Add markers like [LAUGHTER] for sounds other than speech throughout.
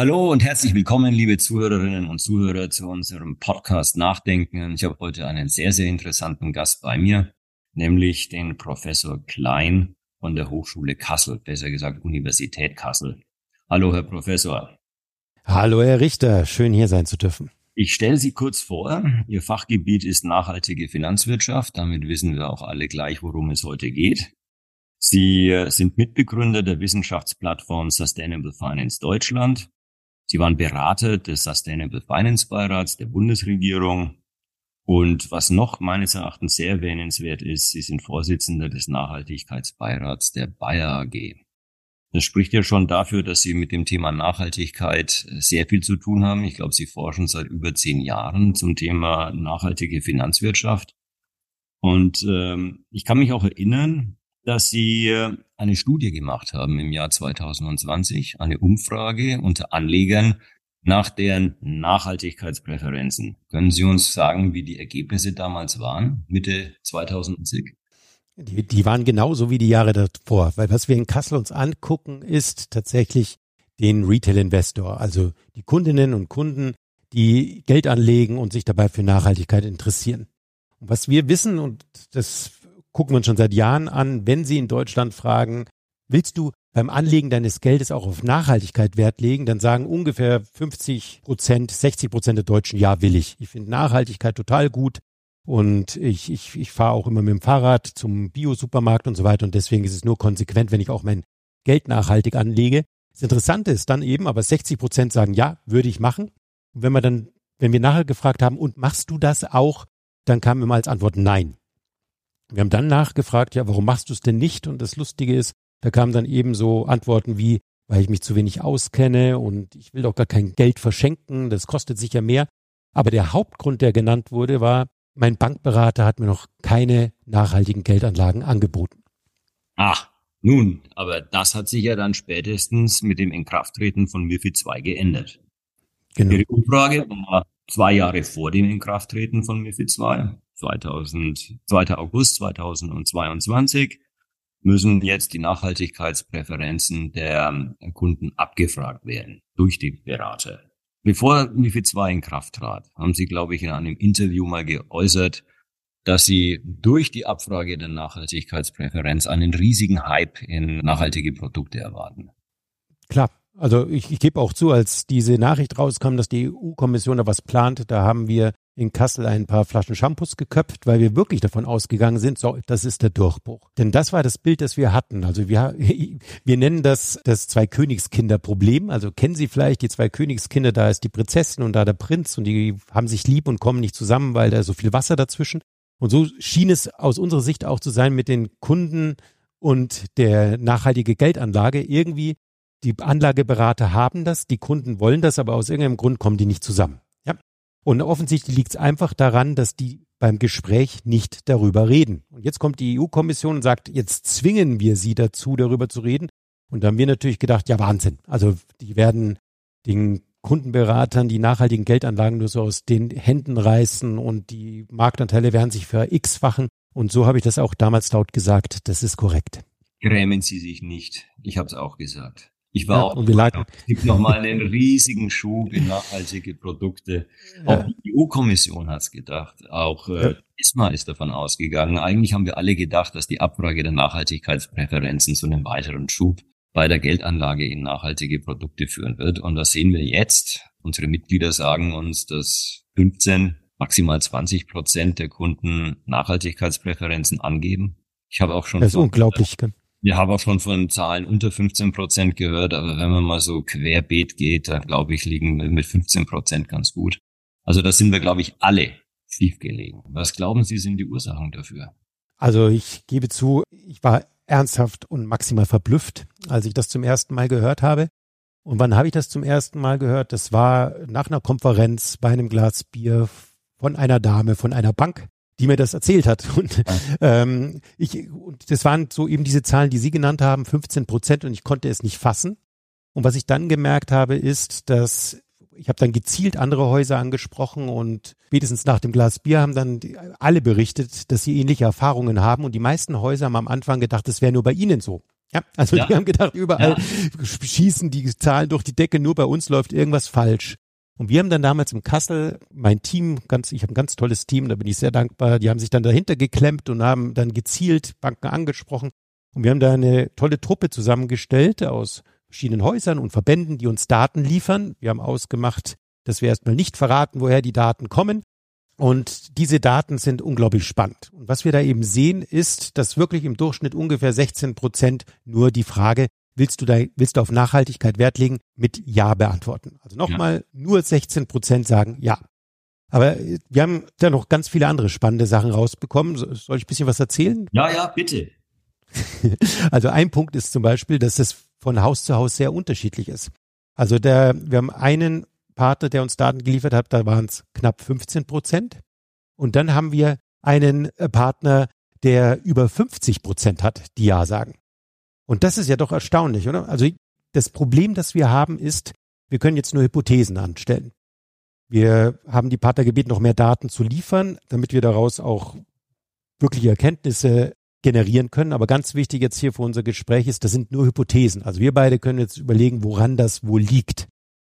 Hallo und herzlich willkommen, liebe Zuhörerinnen und Zuhörer, zu unserem Podcast Nachdenken. Ich habe heute einen sehr, sehr interessanten Gast bei mir, nämlich den Professor Klein von der Hochschule Kassel, besser gesagt Universität Kassel. Hallo, Herr Professor. Hallo, Herr Richter. Schön hier sein zu dürfen. Ich stelle Sie kurz vor. Ihr Fachgebiet ist nachhaltige Finanzwirtschaft. Damit wissen wir auch alle gleich, worum es heute geht. Sie äh, sind Mitbegründer der Wissenschaftsplattform Sustainable Finance Deutschland. Sie waren Berater des Sustainable Finance Beirats der Bundesregierung. Und was noch meines Erachtens sehr erwähnenswert ist, Sie sind Vorsitzender des Nachhaltigkeitsbeirats der Bayer AG. Das spricht ja schon dafür, dass Sie mit dem Thema Nachhaltigkeit sehr viel zu tun haben. Ich glaube, Sie forschen seit über zehn Jahren zum Thema nachhaltige Finanzwirtschaft. Und ähm, ich kann mich auch erinnern, dass Sie äh, eine Studie gemacht haben im Jahr 2020, eine Umfrage unter Anlegern nach deren Nachhaltigkeitspräferenzen. Können Sie uns sagen, wie die Ergebnisse damals waren, Mitte 2020? Die, die waren genauso wie die Jahre davor, weil was wir in Kassel uns angucken, ist tatsächlich den Retail-Investor, also die Kundinnen und Kunden, die Geld anlegen und sich dabei für Nachhaltigkeit interessieren. Und was wir wissen, und das gucken wir uns schon seit Jahren an, wenn Sie in Deutschland fragen, willst du beim Anlegen deines Geldes auch auf Nachhaltigkeit Wert legen, dann sagen ungefähr 50 Prozent, 60 Prozent der Deutschen, ja, will ich. Ich finde Nachhaltigkeit total gut. Und ich, ich, ich fahre auch immer mit dem Fahrrad zum Bio-Supermarkt und so weiter. Und deswegen ist es nur konsequent, wenn ich auch mein Geld nachhaltig anlege. Das Interessante ist dann eben, aber 60 Prozent sagen, ja, würde ich machen. Und wenn wir dann, wenn wir nachher gefragt haben, und machst du das auch, dann kam immer als Antwort nein. Wir haben dann nachgefragt, ja, warum machst du es denn nicht? Und das Lustige ist, da kamen dann eben so Antworten wie, weil ich mich zu wenig auskenne und ich will doch gar kein Geld verschenken, das kostet sicher mehr. Aber der Hauptgrund, der genannt wurde, war, mein Bankberater hat mir noch keine nachhaltigen Geldanlagen angeboten. Ach, nun, aber das hat sich ja dann spätestens mit dem Inkrafttreten von MIFID II geändert. Genau. Ihre Umfrage war zwei Jahre vor dem Inkrafttreten von MIFID II, 2000, 2. August 2022, müssen jetzt die Nachhaltigkeitspräferenzen der Kunden abgefragt werden durch die Berater. Bevor MIFID 2 in Kraft trat, haben Sie, glaube ich, in einem Interview mal geäußert, dass Sie durch die Abfrage der Nachhaltigkeitspräferenz einen riesigen Hype in nachhaltige Produkte erwarten. Klar. Also ich, ich gebe auch zu, als diese Nachricht rauskam, dass die EU-Kommission da was plant, da haben wir in Kassel ein paar Flaschen Shampoos geköpft, weil wir wirklich davon ausgegangen sind, so, das ist der Durchbruch. Denn das war das Bild, das wir hatten. Also wir, [LAUGHS] wir nennen das das Zwei-Königskinder-Problem. Also kennen Sie vielleicht die zwei Königskinder, da ist die Prinzessin und da der Prinz und die haben sich lieb und kommen nicht zusammen, weil da so viel Wasser dazwischen. Und so schien es aus unserer Sicht auch zu sein mit den Kunden und der nachhaltige Geldanlage. Irgendwie, die Anlageberater haben das, die Kunden wollen das, aber aus irgendeinem Grund kommen die nicht zusammen. Und offensichtlich liegt es einfach daran, dass die beim Gespräch nicht darüber reden. Und jetzt kommt die EU-Kommission und sagt, jetzt zwingen wir sie dazu, darüber zu reden. Und da haben wir natürlich gedacht, ja Wahnsinn. Also die werden den Kundenberatern die nachhaltigen Geldanlagen nur so aus den Händen reißen und die Marktanteile werden sich für x-fachen. Und so habe ich das auch damals laut gesagt. Das ist korrekt. Grämen Sie sich nicht. Ich habe es auch gesagt. Ich war ja, auch, und wir leiten. es gibt nochmal einen riesigen Schub in nachhaltige Produkte. Auch die EU-Kommission hat es gedacht. Auch äh, ISMA ist davon ausgegangen. Eigentlich haben wir alle gedacht, dass die Abfrage der Nachhaltigkeitspräferenzen zu einem weiteren Schub bei der Geldanlage in nachhaltige Produkte führen wird. Und das sehen wir jetzt. Unsere Mitglieder sagen uns, dass 15, maximal 20 Prozent der Kunden Nachhaltigkeitspräferenzen angeben. Ich habe auch schon. Das ist unglaublich. Wir haben auch schon von Zahlen unter 15 Prozent gehört, aber wenn man mal so querbeet geht, da glaube ich, liegen wir mit 15 Prozent ganz gut. Also da sind wir, glaube ich, alle schief gelegen. Was glauben Sie, sind die Ursachen dafür? Also ich gebe zu, ich war ernsthaft und maximal verblüfft, als ich das zum ersten Mal gehört habe. Und wann habe ich das zum ersten Mal gehört? Das war nach einer Konferenz bei einem Glas Bier von einer Dame von einer Bank, die mir das erzählt hat. [LAUGHS] Und ähm, ich, und das waren so eben diese Zahlen, die Sie genannt haben, 15 Prozent, und ich konnte es nicht fassen. Und was ich dann gemerkt habe, ist, dass ich habe dann gezielt andere Häuser angesprochen und spätestens nach dem Glas Bier haben dann alle berichtet, dass sie ähnliche Erfahrungen haben. Und die meisten Häuser haben am Anfang gedacht, das wäre nur bei ihnen so. Ja, also ja. die haben gedacht, überall ja. schießen die Zahlen durch die Decke, nur bei uns läuft irgendwas falsch. Und wir haben dann damals im Kassel, mein Team, ganz, ich habe ein ganz tolles Team, da bin ich sehr dankbar, die haben sich dann dahinter geklemmt und haben dann gezielt Banken angesprochen. Und wir haben da eine tolle Truppe zusammengestellt aus verschiedenen Häusern und Verbänden, die uns Daten liefern. Wir haben ausgemacht, dass wir erstmal nicht verraten, woher die Daten kommen. Und diese Daten sind unglaublich spannend. Und was wir da eben sehen, ist, dass wirklich im Durchschnitt ungefähr 16 Prozent nur die Frage, willst du da, willst du auf Nachhaltigkeit Wert legen, mit Ja beantworten. Also nochmal, ja. nur 16 Prozent sagen Ja. Aber wir haben da noch ganz viele andere spannende Sachen rausbekommen. Soll ich ein bisschen was erzählen? Ja, ja, bitte. [LAUGHS] also ein Punkt ist zum Beispiel, dass es von Haus zu Haus sehr unterschiedlich ist. Also der, wir haben einen Partner, der uns Daten geliefert hat, da waren es knapp 15 Prozent. Und dann haben wir einen äh, Partner, der über 50 Prozent hat, die Ja sagen. Und das ist ja doch erstaunlich, oder? Also das Problem, das wir haben, ist, wir können jetzt nur Hypothesen anstellen. Wir haben die Partner gebeten, noch mehr Daten zu liefern, damit wir daraus auch wirkliche Erkenntnisse generieren können. Aber ganz wichtig jetzt hier für unser Gespräch ist, das sind nur Hypothesen. Also wir beide können jetzt überlegen, woran das wohl liegt.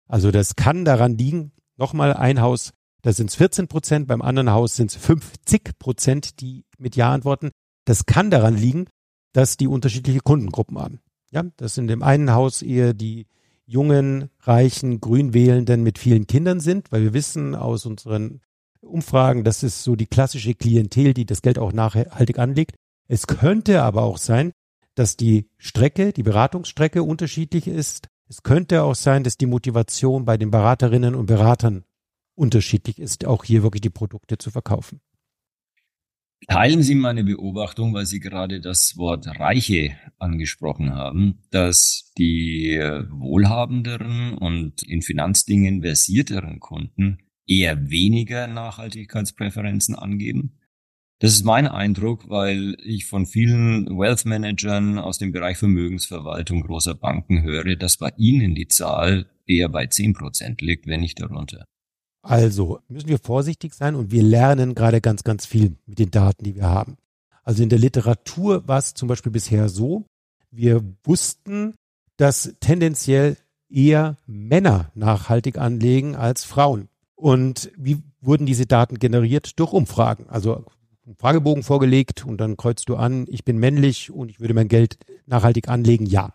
Also das kann daran liegen, nochmal ein Haus, da sind es 14 Prozent, beim anderen Haus sind es 50 Prozent, die mit Ja antworten. Das kann daran liegen, dass die unterschiedliche Kundengruppen haben. Ja, das in dem einen Haus eher die jungen, reichen, grünwählenden mit vielen Kindern sind, weil wir wissen aus unseren Umfragen, das ist so die klassische Klientel, die das Geld auch nachhaltig anlegt. Es könnte aber auch sein, dass die Strecke, die Beratungsstrecke unterschiedlich ist, es könnte auch sein, dass die Motivation bei den Beraterinnen und Beratern unterschiedlich ist, auch hier wirklich die Produkte zu verkaufen. Teilen Sie meine Beobachtung, weil Sie gerade das Wort Reiche angesprochen haben, dass die wohlhabenderen und in Finanzdingen versierteren Kunden eher weniger Nachhaltigkeitspräferenzen angeben? Das ist mein Eindruck, weil ich von vielen Wealth Managern aus dem Bereich Vermögensverwaltung großer Banken höre, dass bei ihnen die Zahl eher bei 10 Prozent liegt, wenn nicht darunter. Also müssen wir vorsichtig sein und wir lernen gerade ganz, ganz viel mit den Daten, die wir haben. Also in der Literatur war es zum Beispiel bisher so, wir wussten, dass tendenziell eher Männer nachhaltig anlegen als Frauen. Und wie wurden diese Daten generiert? Durch Umfragen. Also einen Fragebogen vorgelegt und dann kreuzt du an, ich bin männlich und ich würde mein Geld nachhaltig anlegen, ja.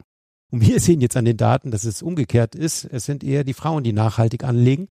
Und wir sehen jetzt an den Daten, dass es umgekehrt ist. Es sind eher die Frauen, die nachhaltig anlegen.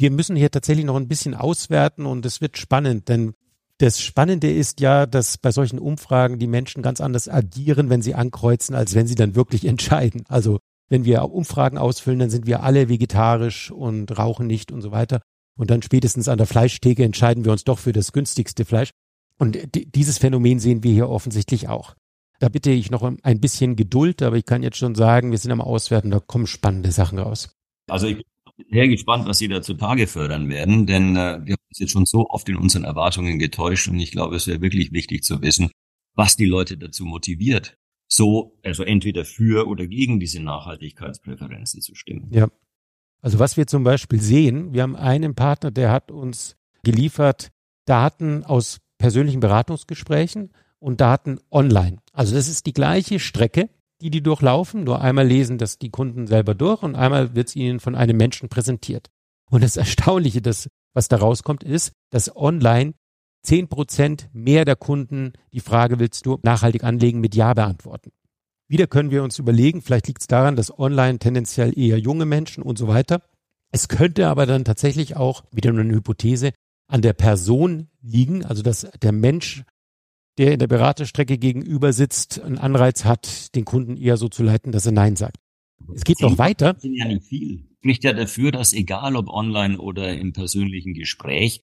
Wir müssen hier tatsächlich noch ein bisschen auswerten und es wird spannend, denn das Spannende ist ja, dass bei solchen Umfragen die Menschen ganz anders agieren, wenn sie ankreuzen, als wenn sie dann wirklich [LAUGHS] entscheiden. Also wenn wir Umfragen ausfüllen, dann sind wir alle vegetarisch und rauchen nicht und so weiter. Und dann spätestens an der Fleischtheke entscheiden wir uns doch für das günstigste Fleisch. Und dieses Phänomen sehen wir hier offensichtlich auch. Da bitte ich noch ein bisschen Geduld, aber ich kann jetzt schon sagen, wir sind am Auswerten, da kommen spannende Sachen raus. Also ich sehr gespannt, was Sie da zutage fördern werden, denn äh, wir haben uns jetzt schon so oft in unseren Erwartungen getäuscht und ich glaube, es wäre wirklich wichtig zu wissen, was die Leute dazu motiviert, so, also entweder für oder gegen diese Nachhaltigkeitspräferenzen zu stimmen. Ja, also was wir zum Beispiel sehen, wir haben einen Partner, der hat uns geliefert Daten aus persönlichen Beratungsgesprächen und Daten online. Also das ist die gleiche Strecke, die die durchlaufen, nur einmal lesen das die Kunden selber durch und einmal wird es ihnen von einem Menschen präsentiert. Und das Erstaunliche, das, was da rauskommt, ist, dass online zehn Prozent mehr der Kunden die Frage, willst du nachhaltig anlegen, mit Ja beantworten. Wieder können wir uns überlegen, vielleicht liegt es daran, dass online tendenziell eher junge Menschen und so weiter. Es könnte aber dann tatsächlich auch, wieder nur eine Hypothese, an der Person liegen, also dass der Mensch, der in der Beraterstrecke gegenüber sitzt, einen Anreiz hat, den Kunden eher so zu leiten, dass er Nein sagt. Es geht noch weiter. Das sind ja nicht viel. Spricht ja dafür, dass egal ob online oder im persönlichen Gespräch,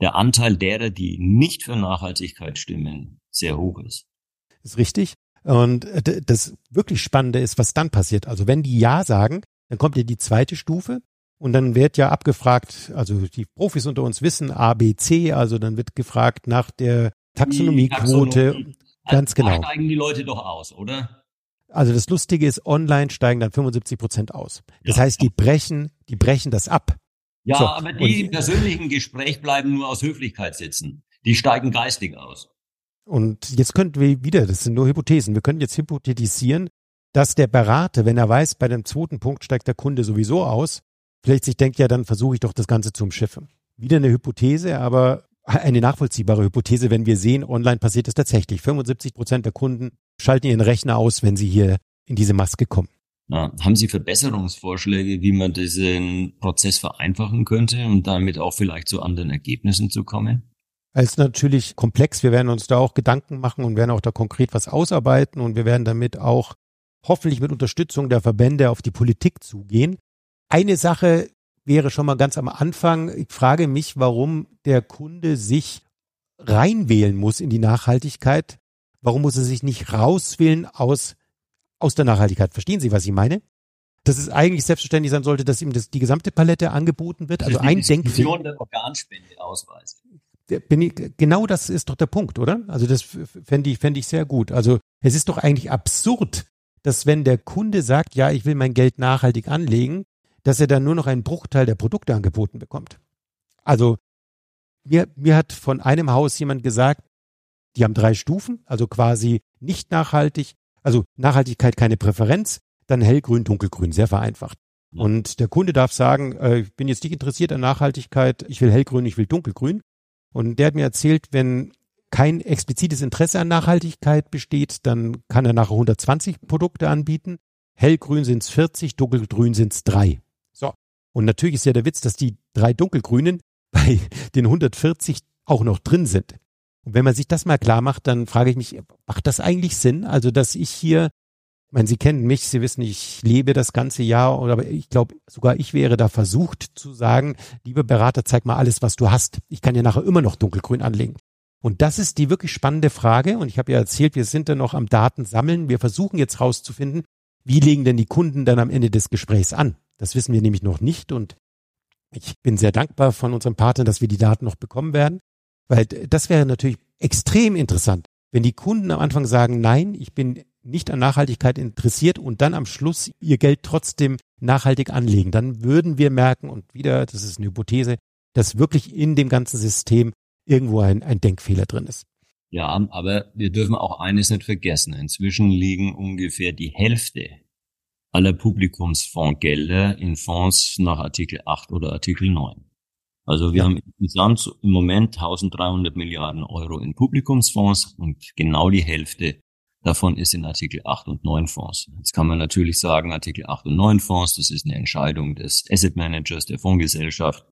der Anteil derer, die nicht für Nachhaltigkeit stimmen, sehr hoch ist. Ist richtig. Und äh, das wirklich Spannende ist, was dann passiert. Also wenn die Ja sagen, dann kommt ja die zweite Stufe und dann wird ja abgefragt, also die Profis unter uns wissen A, B, C, also dann wird gefragt nach der Taxonomiequote. Taxonomie. Ganz also, genau. Steigen die Leute doch aus, oder? Also das Lustige ist, online steigen dann 75 Prozent aus. Das ja. heißt, die brechen, die brechen das ab. Ja, so, aber die im persönlichen Gespräch bleiben nur aus Höflichkeit sitzen. Die steigen geistig aus. Und jetzt könnten wir wieder, das sind nur Hypothesen, wir können jetzt hypothetisieren, dass der Berater, wenn er weiß, bei dem zweiten Punkt steigt der Kunde sowieso aus, vielleicht sich denkt, ja, dann versuche ich doch das Ganze zu umschiffen. Wieder eine Hypothese, aber eine nachvollziehbare Hypothese, wenn wir sehen, online passiert es tatsächlich. 75 Prozent der Kunden schalten ihren Rechner aus, wenn sie hier in diese Maske kommen. Ja, haben Sie Verbesserungsvorschläge, wie man diesen Prozess vereinfachen könnte und damit auch vielleicht zu anderen Ergebnissen zu kommen? Es ist natürlich komplex. Wir werden uns da auch Gedanken machen und werden auch da konkret was ausarbeiten und wir werden damit auch hoffentlich mit Unterstützung der Verbände auf die Politik zugehen. Eine Sache wäre schon mal ganz am Anfang, ich frage mich, warum der Kunde sich reinwählen muss in die Nachhaltigkeit. Warum muss er sich nicht rauswählen aus, aus der Nachhaltigkeit? Verstehen Sie, was ich meine? Dass es eigentlich selbstverständlich sein sollte, dass ihm das, die gesamte Palette angeboten wird. Also ein Denkfehler. der Organspende ausweisen. Ich, genau das ist doch der Punkt, oder? Also das fände ich, fände ich sehr gut. Also es ist doch eigentlich absurd, dass wenn der Kunde sagt, ja, ich will mein Geld nachhaltig anlegen, dass er dann nur noch einen Bruchteil der Produkte angeboten bekommt. Also mir, mir hat von einem Haus jemand gesagt, die haben drei Stufen, also quasi nicht nachhaltig, also Nachhaltigkeit keine Präferenz, dann hellgrün, dunkelgrün, sehr vereinfacht. Und der Kunde darf sagen, äh, ich bin jetzt nicht interessiert an Nachhaltigkeit, ich will hellgrün, ich will dunkelgrün. Und der hat mir erzählt, wenn kein explizites Interesse an Nachhaltigkeit besteht, dann kann er nachher 120 Produkte anbieten. Hellgrün sind es 40, dunkelgrün sind es drei. So. Und natürlich ist ja der Witz, dass die drei dunkelgrünen [LAUGHS] bei den 140 auch noch drin sind. Und wenn man sich das mal klar macht, dann frage ich mich, macht das eigentlich Sinn? Also, dass ich hier, ich meine, Sie kennen mich, Sie wissen, ich lebe das ganze Jahr, aber ich glaube, sogar ich wäre da versucht zu sagen, lieber Berater, zeig mal alles, was du hast. Ich kann ja nachher immer noch dunkelgrün anlegen. Und das ist die wirklich spannende Frage. Und ich habe ja erzählt, wir sind da noch am Daten sammeln. Wir versuchen jetzt rauszufinden, wie legen denn die Kunden dann am Ende des Gesprächs an? Das wissen wir nämlich noch nicht und ich bin sehr dankbar von unserem Partner, dass wir die Daten noch bekommen werden, weil das wäre natürlich extrem interessant, wenn die Kunden am Anfang sagen, nein, ich bin nicht an Nachhaltigkeit interessiert und dann am Schluss ihr Geld trotzdem nachhaltig anlegen, dann würden wir merken, und wieder, das ist eine Hypothese, dass wirklich in dem ganzen System irgendwo ein, ein Denkfehler drin ist. Ja, aber wir dürfen auch eines nicht vergessen. Inzwischen liegen ungefähr die Hälfte aller Publikumsfondsgelder in Fonds nach Artikel 8 oder Artikel 9. Also wir ja. haben insgesamt im Moment 1300 Milliarden Euro in Publikumsfonds und genau die Hälfte davon ist in Artikel 8 und 9 Fonds. Jetzt kann man natürlich sagen, Artikel 8 und 9 Fonds, das ist eine Entscheidung des Asset Managers, der Fondsgesellschaft.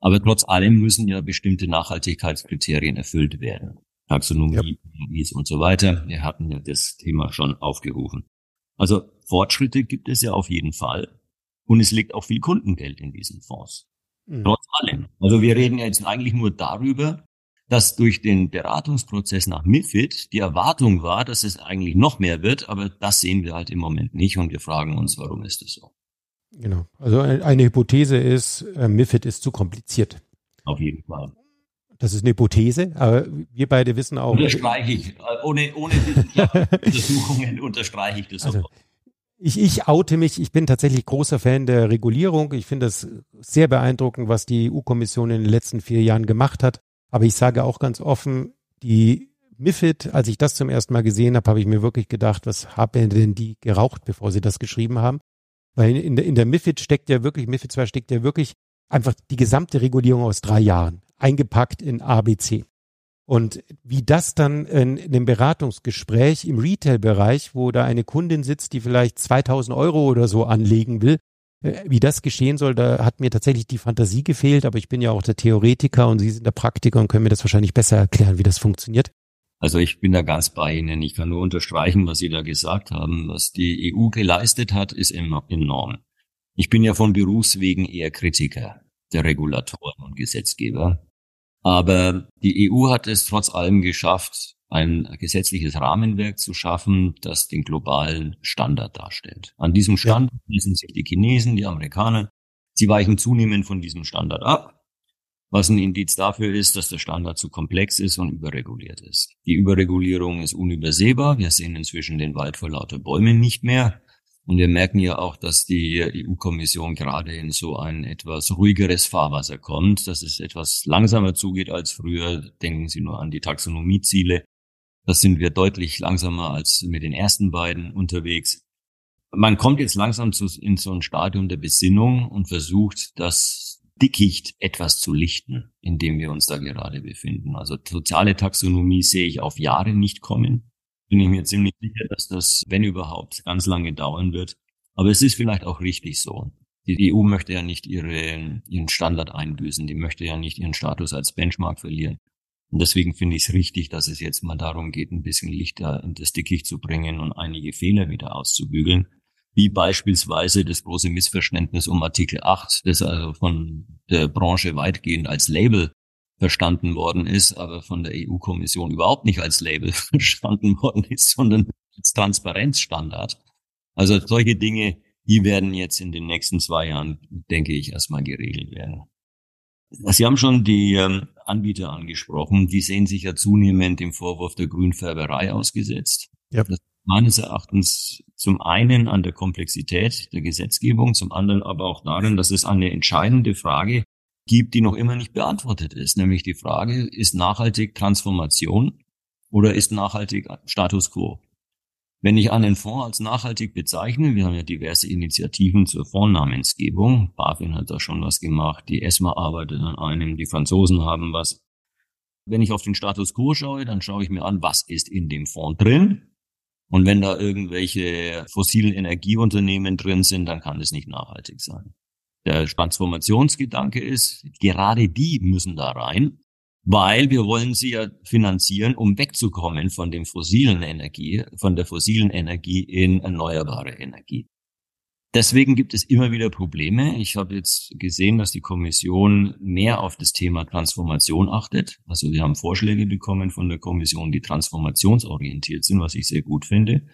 Aber trotz allem müssen ja bestimmte Nachhaltigkeitskriterien erfüllt werden. Taxonomie, ja. und so weiter. Wir hatten ja das Thema schon aufgerufen. Also Fortschritte gibt es ja auf jeden Fall. Und es liegt auch viel Kundengeld in diesen Fonds. Mhm. Trotz allem. Also wir reden ja jetzt eigentlich nur darüber, dass durch den Beratungsprozess nach MIFID die Erwartung war, dass es eigentlich noch mehr wird, aber das sehen wir halt im Moment nicht und wir fragen uns, warum ist das so? Genau. Also eine Hypothese ist, äh, MIFID ist zu kompliziert. Auf jeden Fall. Das ist eine Hypothese, aber wir beide wissen auch. Unterstreiche ich. Ohne, ohne [LAUGHS] Untersuchungen unterstreiche ich das also. Ich, ich oute mich, ich bin tatsächlich großer Fan der Regulierung. Ich finde es sehr beeindruckend, was die EU-Kommission in den letzten vier Jahren gemacht hat. Aber ich sage auch ganz offen, die MIFID, als ich das zum ersten Mal gesehen habe, habe ich mir wirklich gedacht, was haben denn die geraucht, bevor sie das geschrieben haben? Weil in der, in der MIFID steckt ja wirklich, MIFID 2 steckt ja wirklich einfach die gesamte Regulierung aus drei Jahren, eingepackt in ABC. Und wie das dann in, in dem Beratungsgespräch im Retail-Bereich, wo da eine Kundin sitzt, die vielleicht 2000 Euro oder so anlegen will, äh, wie das geschehen soll, da hat mir tatsächlich die Fantasie gefehlt, aber ich bin ja auch der Theoretiker und Sie sind der Praktiker und können mir das wahrscheinlich besser erklären, wie das funktioniert. Also ich bin da ganz bei Ihnen. Ich kann nur unterstreichen, was Sie da gesagt haben. Was die EU geleistet hat, ist enorm. Ich bin ja von Berufswegen eher Kritiker der Regulatoren und Gesetzgeber. Aber die EU hat es trotz allem geschafft, ein gesetzliches Rahmenwerk zu schaffen, das den globalen Standard darstellt. An diesem Standard messen sich die Chinesen, die Amerikaner. Sie weichen zunehmend von diesem Standard ab was ein Indiz dafür ist, dass der Standard zu komplex ist und überreguliert ist. Die Überregulierung ist unübersehbar. Wir sehen inzwischen den Wald vor lauter Bäumen nicht mehr. Und wir merken ja auch, dass die EU-Kommission gerade in so ein etwas ruhigeres Fahrwasser kommt, dass es etwas langsamer zugeht als früher. Denken Sie nur an die Taxonomieziele. Das sind wir deutlich langsamer als mit den ersten beiden unterwegs. Man kommt jetzt langsam zu, in so ein Stadium der Besinnung und versucht, das Dickicht etwas zu lichten, in dem wir uns da gerade befinden. Also soziale Taxonomie sehe ich auf Jahre nicht kommen. Bin ich mir ziemlich sicher, dass das, wenn überhaupt, ganz lange dauern wird. Aber es ist vielleicht auch richtig so. Die EU möchte ja nicht ihre, ihren Standard einbüßen. Die möchte ja nicht ihren Status als Benchmark verlieren. Und deswegen finde ich es richtig, dass es jetzt mal darum geht, ein bisschen Lichter in das Dickicht zu bringen und einige Fehler wieder auszubügeln. Wie beispielsweise das große Missverständnis um Artikel 8, das also von der Branche weitgehend als Label verstanden worden ist, aber von der EU-Kommission überhaupt nicht als Label [LAUGHS] verstanden worden ist, sondern als Transparenzstandard. Also solche Dinge, die werden jetzt in den nächsten zwei Jahren, denke ich, erstmal geregelt werden. Sie haben schon die ähm, Anbieter angesprochen. Die sehen sich ja zunehmend dem Vorwurf der Grünfärberei ausgesetzt. Ja. Das meines Erachtens zum einen an der Komplexität der Gesetzgebung, zum anderen aber auch darin, dass es eine entscheidende Frage gibt, die noch immer nicht beantwortet ist, nämlich die Frage, ist nachhaltig Transformation oder ist nachhaltig Status quo? Wenn ich einen Fonds als nachhaltig bezeichne, wir haben ja diverse Initiativen zur Fondsnamensgebung, BaFin hat da schon was gemacht, die ESMA arbeitet an einem, die Franzosen haben was. Wenn ich auf den Status quo schaue, dann schaue ich mir an, was ist in dem Fonds drin. Und wenn da irgendwelche fossilen Energieunternehmen drin sind, dann kann es nicht nachhaltig sein. Der Transformationsgedanke ist, gerade die müssen da rein weil wir wollen sie ja finanzieren, um wegzukommen von dem fossilen Energie, von der fossilen Energie in erneuerbare Energie. Deswegen gibt es immer wieder Probleme. Ich habe jetzt gesehen, dass die Kommission mehr auf das Thema Transformation achtet. Also wir haben Vorschläge bekommen von der Kommission, die transformationsorientiert sind, was ich sehr gut finde.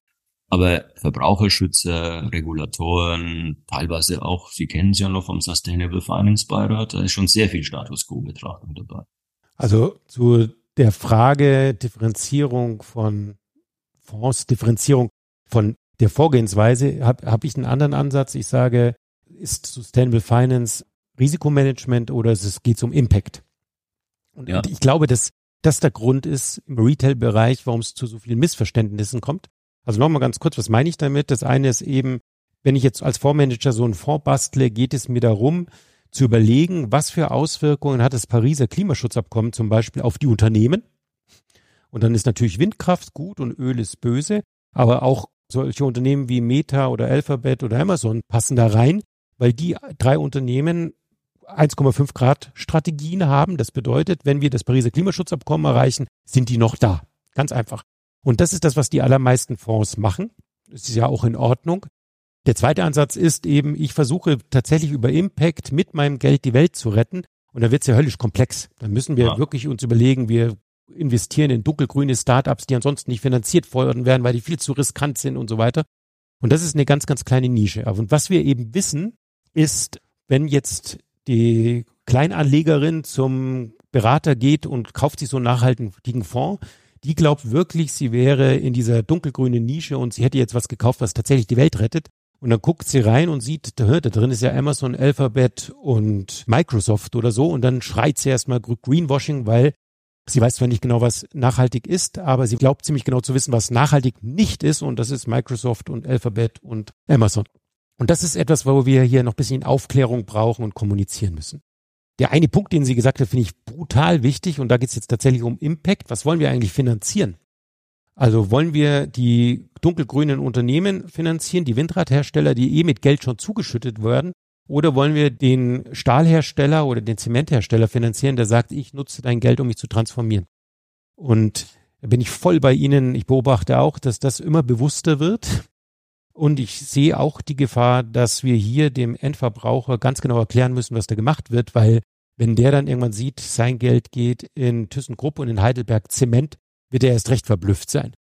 Aber Verbraucherschützer, Regulatoren, teilweise auch, Sie kennen es ja noch vom Sustainable Finance Beirat, da ist schon sehr viel Status Quo-Betrachtung dabei. Also zu der Frage Differenzierung von Fonds, Differenzierung von der Vorgehensweise habe hab ich einen anderen Ansatz. Ich sage, ist Sustainable Finance Risikomanagement oder es geht um Impact? Und ja. ich glaube, dass das der Grund ist im Retail-Bereich, warum es zu so vielen Missverständnissen kommt. Also nochmal ganz kurz, was meine ich damit? Das eine ist eben, wenn ich jetzt als Fondsmanager so einen Fonds bastle, geht es mir darum, zu überlegen, was für Auswirkungen hat das Pariser Klimaschutzabkommen zum Beispiel auf die Unternehmen. Und dann ist natürlich Windkraft gut und Öl ist böse, aber auch solche Unternehmen wie Meta oder Alphabet oder Amazon passen da rein, weil die drei Unternehmen 1,5 Grad Strategien haben. Das bedeutet, wenn wir das Pariser Klimaschutzabkommen erreichen, sind die noch da. Ganz einfach. Und das ist das, was die allermeisten Fonds machen. Das ist ja auch in Ordnung. Der zweite Ansatz ist eben, ich versuche tatsächlich über Impact mit meinem Geld die Welt zu retten. Und da wird es ja höllisch komplex. Da müssen wir ja. wirklich uns überlegen, wir investieren in dunkelgrüne Startups, die ansonsten nicht finanziert worden werden, weil die viel zu riskant sind und so weiter. Und das ist eine ganz, ganz kleine Nische. Und was wir eben wissen, ist, wenn jetzt die Kleinanlegerin zum Berater geht und kauft sich so einen nachhaltigen Fonds, die glaubt wirklich, sie wäre in dieser dunkelgrünen Nische und sie hätte jetzt was gekauft, was tatsächlich die Welt rettet. Und dann guckt sie rein und sieht, da, drin ist ja Amazon, Alphabet und Microsoft oder so. Und dann schreit sie erstmal Greenwashing, weil sie weiß zwar nicht genau, was nachhaltig ist, aber sie glaubt ziemlich genau zu wissen, was nachhaltig nicht ist. Und das ist Microsoft und Alphabet und Amazon. Und das ist etwas, wo wir hier noch ein bisschen Aufklärung brauchen und kommunizieren müssen. Der eine Punkt, den sie gesagt hat, finde ich brutal wichtig. Und da geht es jetzt tatsächlich um Impact. Was wollen wir eigentlich finanzieren? Also wollen wir die dunkelgrünen Unternehmen finanzieren, die Windradhersteller, die eh mit Geld schon zugeschüttet werden? Oder wollen wir den Stahlhersteller oder den Zementhersteller finanzieren, der sagt, ich nutze dein Geld, um mich zu transformieren? Und da bin ich voll bei Ihnen. Ich beobachte auch, dass das immer bewusster wird. Und ich sehe auch die Gefahr, dass wir hier dem Endverbraucher ganz genau erklären müssen, was da gemacht wird, weil wenn der dann irgendwann sieht, sein Geld geht in ThyssenKrupp und in Heidelberg Zement, wird er erst recht verblüfft sein.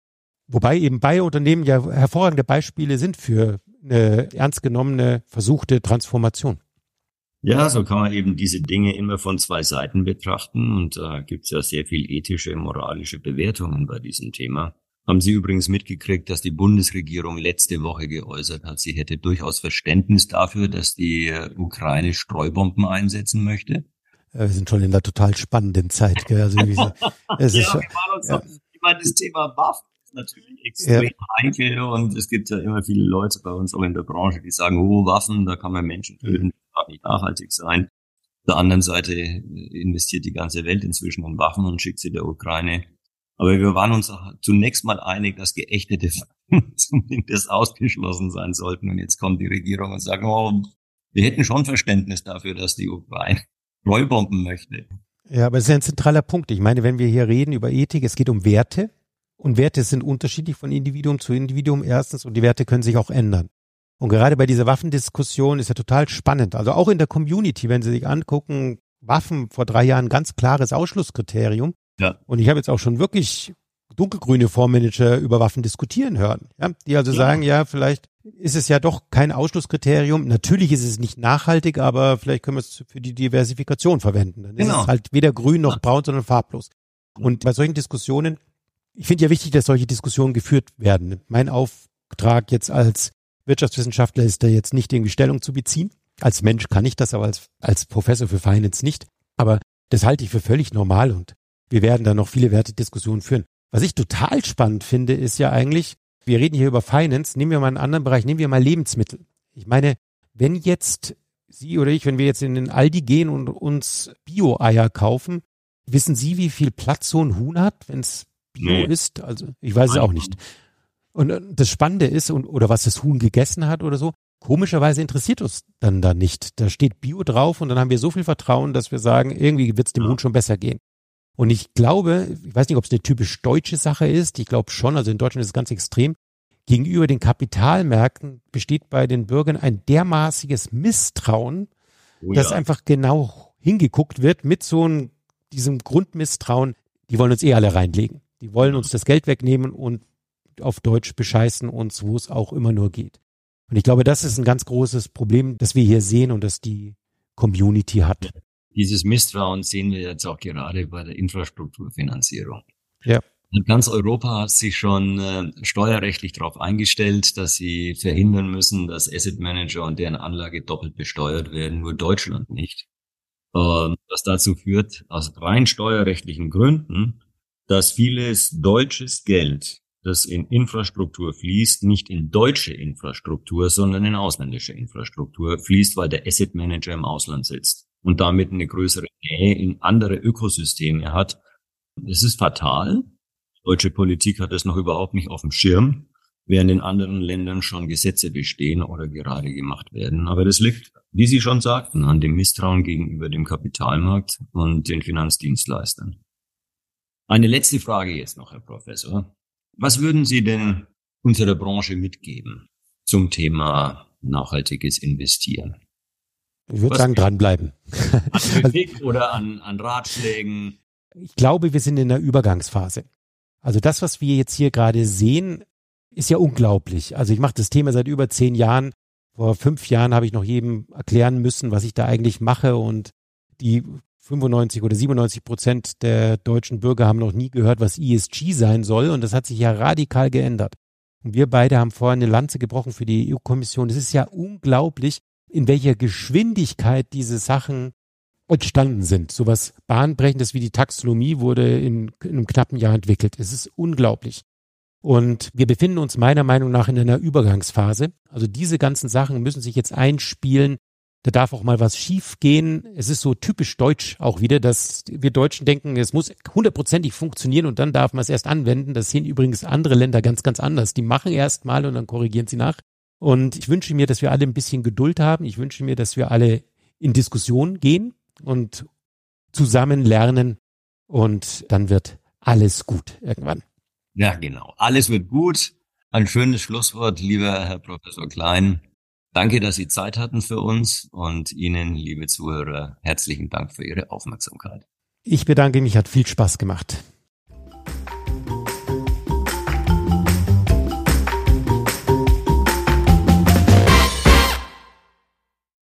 Wobei eben beide Unternehmen ja hervorragende Beispiele sind für eine ernst genommene, versuchte Transformation. Ja, so kann man eben diese Dinge immer von zwei Seiten betrachten und da gibt es ja sehr viel ethische, moralische Bewertungen bei diesem Thema. Haben Sie übrigens mitgekriegt, dass die Bundesregierung letzte Woche geäußert hat, sie hätte durchaus Verständnis dafür, dass die äh, Ukraine Streubomben einsetzen möchte? Wir sind schon in einer total spannenden Zeit. Gell? Also, es [LAUGHS] ja, ist, wir waren uns ja meine, das Thema Waffen ist natürlich extrem ja. heikel und es gibt ja immer viele Leute bei uns auch in der Branche, die sagen, oh, Waffen, da kann man Menschen töten, das darf nicht nachhaltig sein. Auf der anderen Seite investiert die ganze Welt inzwischen in Waffen und schickt sie der Ukraine. Aber wir waren uns zunächst mal einig, dass geächtete [LAUGHS] zumindest ausgeschlossen sein sollten. Und jetzt kommt die Regierung und sagt, oh, wir hätten schon Verständnis dafür, dass die Ukraine [LAUGHS] Rollbomben möchte. Ja, aber es ist ein zentraler Punkt. Ich meine, wenn wir hier reden über Ethik, es geht um Werte. Und Werte sind unterschiedlich von Individuum zu Individuum erstens und die Werte können sich auch ändern. Und gerade bei dieser Waffendiskussion ist ja total spannend. Also auch in der Community, wenn Sie sich angucken, Waffen vor drei Jahren ganz klares Ausschlusskriterium. Ja. Und ich habe jetzt auch schon wirklich dunkelgrüne Fondsmanager über Waffen diskutieren hören. Ja, die also ja. sagen, ja, vielleicht ist es ja doch kein Ausschlusskriterium. Natürlich ist es nicht nachhaltig, aber vielleicht können wir es für die Diversifikation verwenden. Dann genau. ist es halt weder grün noch braun, sondern farblos. Und bei solchen Diskussionen, ich finde ja wichtig, dass solche Diskussionen geführt werden. Mein Auftrag jetzt als Wirtschaftswissenschaftler ist da jetzt nicht irgendwie Stellung zu beziehen. Als Mensch kann ich das, aber als, als Professor für Finance nicht. Aber das halte ich für völlig normal und wir werden da noch viele Wertediskussionen führen. Was ich total spannend finde, ist ja eigentlich, wir reden hier über Finance, nehmen wir mal einen anderen Bereich, nehmen wir mal Lebensmittel. Ich meine, wenn jetzt Sie oder ich, wenn wir jetzt in den Aldi gehen und uns Bio-Eier kaufen, wissen Sie, wie viel Platz so ein Huhn hat, wenn es Bio nee. ist? Also ich weiß es auch nicht. Und äh, das Spannende ist, und, oder was das Huhn gegessen hat oder so, komischerweise interessiert uns dann da nicht. Da steht Bio drauf und dann haben wir so viel Vertrauen, dass wir sagen, irgendwie wird es dem ja. Huhn schon besser gehen. Und ich glaube, ich weiß nicht, ob es eine typisch deutsche Sache ist, ich glaube schon, also in Deutschland ist es ganz extrem, gegenüber den Kapitalmärkten besteht bei den Bürgern ein dermaßiges Misstrauen, oh ja. dass einfach genau hingeguckt wird mit so einem, diesem Grundmisstrauen, die wollen uns eh alle reinlegen. Die wollen uns das Geld wegnehmen und auf Deutsch bescheißen uns, wo es auch immer nur geht. Und ich glaube, das ist ein ganz großes Problem, das wir hier sehen und das die Community hat. Dieses Misstrauen sehen wir jetzt auch gerade bei der Infrastrukturfinanzierung. Ja. Ganz Europa hat sich schon äh, steuerrechtlich darauf eingestellt, dass sie verhindern müssen, dass Asset Manager und deren Anlage doppelt besteuert werden, nur Deutschland nicht. Ähm, was dazu führt, aus rein steuerrechtlichen Gründen, dass vieles deutsches Geld, das in Infrastruktur fließt, nicht in deutsche Infrastruktur, sondern in ausländische Infrastruktur fließt, weil der Asset Manager im Ausland sitzt und damit eine größere Nähe in andere Ökosysteme hat. Das ist fatal. Deutsche Politik hat das noch überhaupt nicht auf dem Schirm, während in anderen Ländern schon Gesetze bestehen oder gerade gemacht werden. Aber das liegt, wie Sie schon sagten, an dem Misstrauen gegenüber dem Kapitalmarkt und den Finanzdienstleistern. Eine letzte Frage jetzt noch, Herr Professor. Was würden Sie denn unserer Branche mitgeben zum Thema nachhaltiges Investieren? Ich würde sagen, dranbleiben. An [LAUGHS] Kritik oder an, an Ratschlägen? Ich glaube, wir sind in der Übergangsphase. Also das, was wir jetzt hier gerade sehen, ist ja unglaublich. Also ich mache das Thema seit über zehn Jahren. Vor fünf Jahren habe ich noch jedem erklären müssen, was ich da eigentlich mache. Und die 95 oder 97 Prozent der deutschen Bürger haben noch nie gehört, was ESG sein soll. Und das hat sich ja radikal geändert. Und wir beide haben vorher eine Lanze gebrochen für die EU-Kommission. Es ist ja unglaublich, in welcher Geschwindigkeit diese Sachen entstanden sind. Sowas bahnbrechendes wie die Taxonomie wurde in, in einem knappen Jahr entwickelt. Es ist unglaublich. Und wir befinden uns meiner Meinung nach in einer Übergangsphase. Also diese ganzen Sachen müssen sich jetzt einspielen. Da darf auch mal was schief gehen. Es ist so typisch deutsch auch wieder, dass wir Deutschen denken, es muss hundertprozentig funktionieren und dann darf man es erst anwenden. Das sehen übrigens andere Länder ganz, ganz anders. Die machen erst mal und dann korrigieren sie nach. Und ich wünsche mir, dass wir alle ein bisschen Geduld haben. Ich wünsche mir, dass wir alle in Diskussion gehen und zusammen lernen und dann wird alles gut irgendwann. Ja, genau. Alles wird gut. Ein schönes Schlusswort, lieber Herr Professor Klein. Danke, dass Sie Zeit hatten für uns und Ihnen, liebe Zuhörer, herzlichen Dank für Ihre Aufmerksamkeit. Ich bedanke mich, hat viel Spaß gemacht.